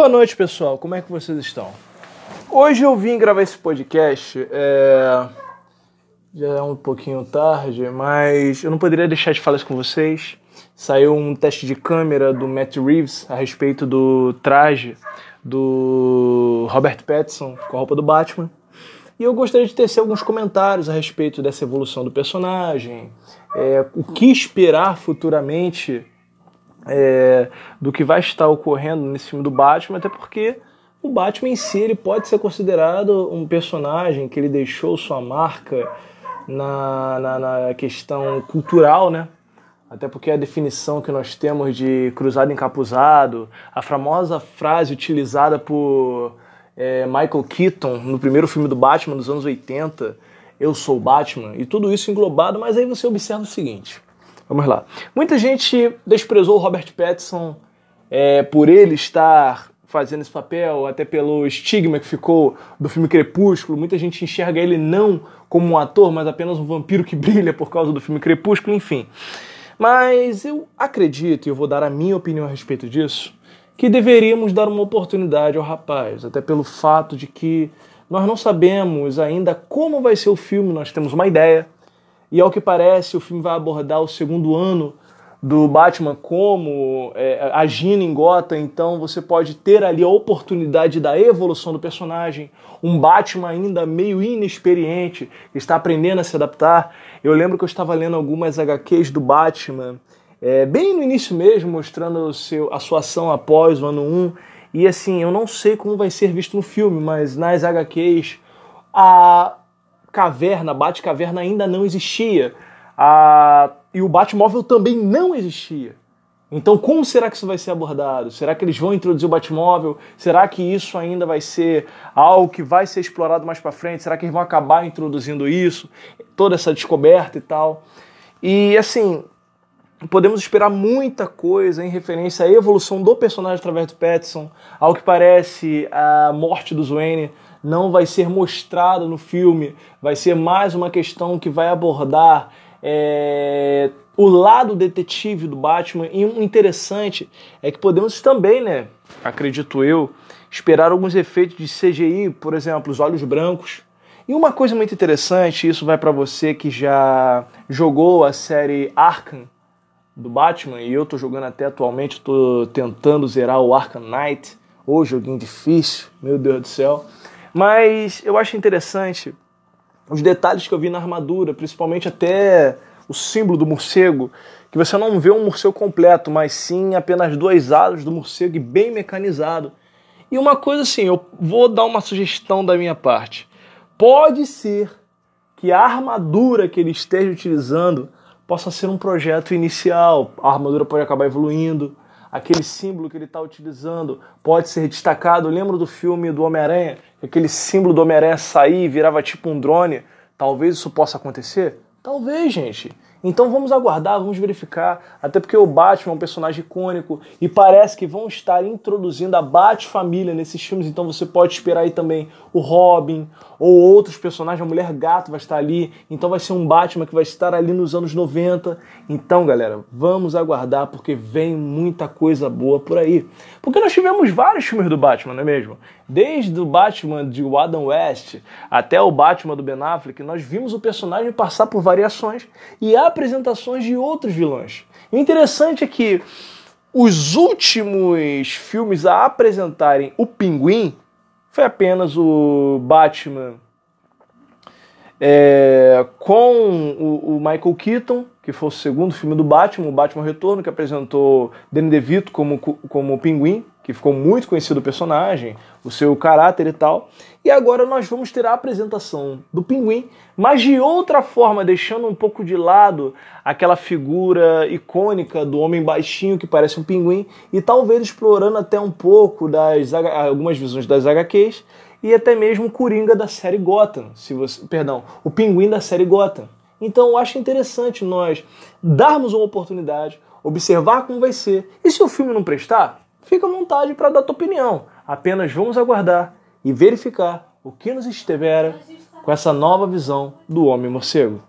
Boa noite, pessoal. Como é que vocês estão? Hoje eu vim gravar esse podcast. É... Já é um pouquinho tarde, mas eu não poderia deixar de falar isso com vocês. Saiu um teste de câmera do Matt Reeves a respeito do traje do Robert Pattinson com a roupa do Batman. E eu gostaria de tecer alguns comentários a respeito dessa evolução do personagem, é, o que esperar futuramente é, do que vai estar ocorrendo nesse filme do Batman, até porque o Batman em si ele pode ser considerado um personagem que ele deixou sua marca na, na, na questão cultural, né? Até porque a definição que nós temos de cruzado encapuzado, a famosa frase utilizada por é, Michael Keaton no primeiro filme do Batman dos anos 80, eu sou Batman, e tudo isso englobado, mas aí você observa o seguinte. Vamos lá. Muita gente desprezou o Robert Pattinson é, por ele estar fazendo esse papel, até pelo estigma que ficou do filme Crepúsculo. Muita gente enxerga ele não como um ator, mas apenas um vampiro que brilha por causa do filme Crepúsculo, enfim. Mas eu acredito, e eu vou dar a minha opinião a respeito disso, que deveríamos dar uma oportunidade ao rapaz, até pelo fato de que nós não sabemos ainda como vai ser o filme, nós temos uma ideia, e ao que parece, o filme vai abordar o segundo ano do Batman como é, agindo em Gotham, então você pode ter ali a oportunidade da evolução do personagem, um Batman ainda meio inexperiente, que está aprendendo a se adaptar. Eu lembro que eu estava lendo algumas HQs do Batman, é, bem no início mesmo, mostrando seu, a sua ação após o ano 1, e assim, eu não sei como vai ser visto no filme, mas nas HQs a, caverna, Batcaverna ainda não existia. A... E o Batmóvel também não existia. Então, como será que isso vai ser abordado? Será que eles vão introduzir o Batmóvel? Será que isso ainda vai ser algo que vai ser explorado mais para frente? Será que eles vão acabar introduzindo isso? Toda essa descoberta e tal. E assim, podemos esperar muita coisa em referência à evolução do personagem através do Pattinson. Ao que parece, a morte do Wayne não vai ser mostrado no filme, vai ser mais uma questão que vai abordar é, o lado detetive do Batman. E um interessante é que podemos também, né, acredito eu, esperar alguns efeitos de CGI, por exemplo, os olhos brancos. E uma coisa muito interessante, isso vai para você que já jogou a série Arkham do Batman, e eu tô jogando até atualmente, tô tentando zerar o Arkham Knight. Oh, joguinho difícil, meu Deus do céu. Mas eu acho interessante os detalhes que eu vi na armadura, principalmente até o símbolo do morcego, que você não vê um morcego completo, mas sim apenas duas asas do morcego e bem mecanizado. E uma coisa assim, eu vou dar uma sugestão da minha parte. Pode ser que a armadura que ele esteja utilizando possa ser um projeto inicial. A armadura pode acabar evoluindo, aquele símbolo que ele está utilizando pode ser destacado. Lembra do filme do Homem-Aranha? Aquele símbolo do Homem-Aranha sair e virava tipo um drone. Talvez isso possa acontecer? Talvez, gente. Então vamos aguardar, vamos verificar, até porque o Batman é um personagem icônico e parece que vão estar introduzindo a Bat-família nesses filmes, então você pode esperar aí também o Robin ou outros personagens, a Mulher Gato vai estar ali, então vai ser um Batman que vai estar ali nos anos 90. Então, galera, vamos aguardar porque vem muita coisa boa por aí. Porque nós tivemos vários filmes do Batman, não é mesmo? Desde o Batman de Adam West até o Batman do Ben Affleck, nós vimos o personagem passar por variações e apresentações de outros vilões. O interessante é que os últimos filmes a apresentarem o Pinguim foi apenas o Batman é, com o, o, Michael Keaton, que foi o segundo filme do Batman, o Batman Retorno, que apresentou Danny DeVito como, como Pinguim, que ficou muito conhecido o personagem, o seu caráter e tal. E agora nós vamos ter a apresentação do Pinguim, mas de outra forma, deixando um pouco de lado aquela figura icônica do homem baixinho que parece um pinguim e talvez explorando até um pouco das algumas visões das HQs e até mesmo o Coringa da série Gotham, se você, perdão, o Pinguim da série Gotham. Então eu acho interessante nós darmos uma oportunidade, observar como vai ser. E se o filme não prestar, fica à vontade para dar tua opinião. Apenas vamos aguardar e verificar o que nos espera com essa nova visão do Homem Morcego.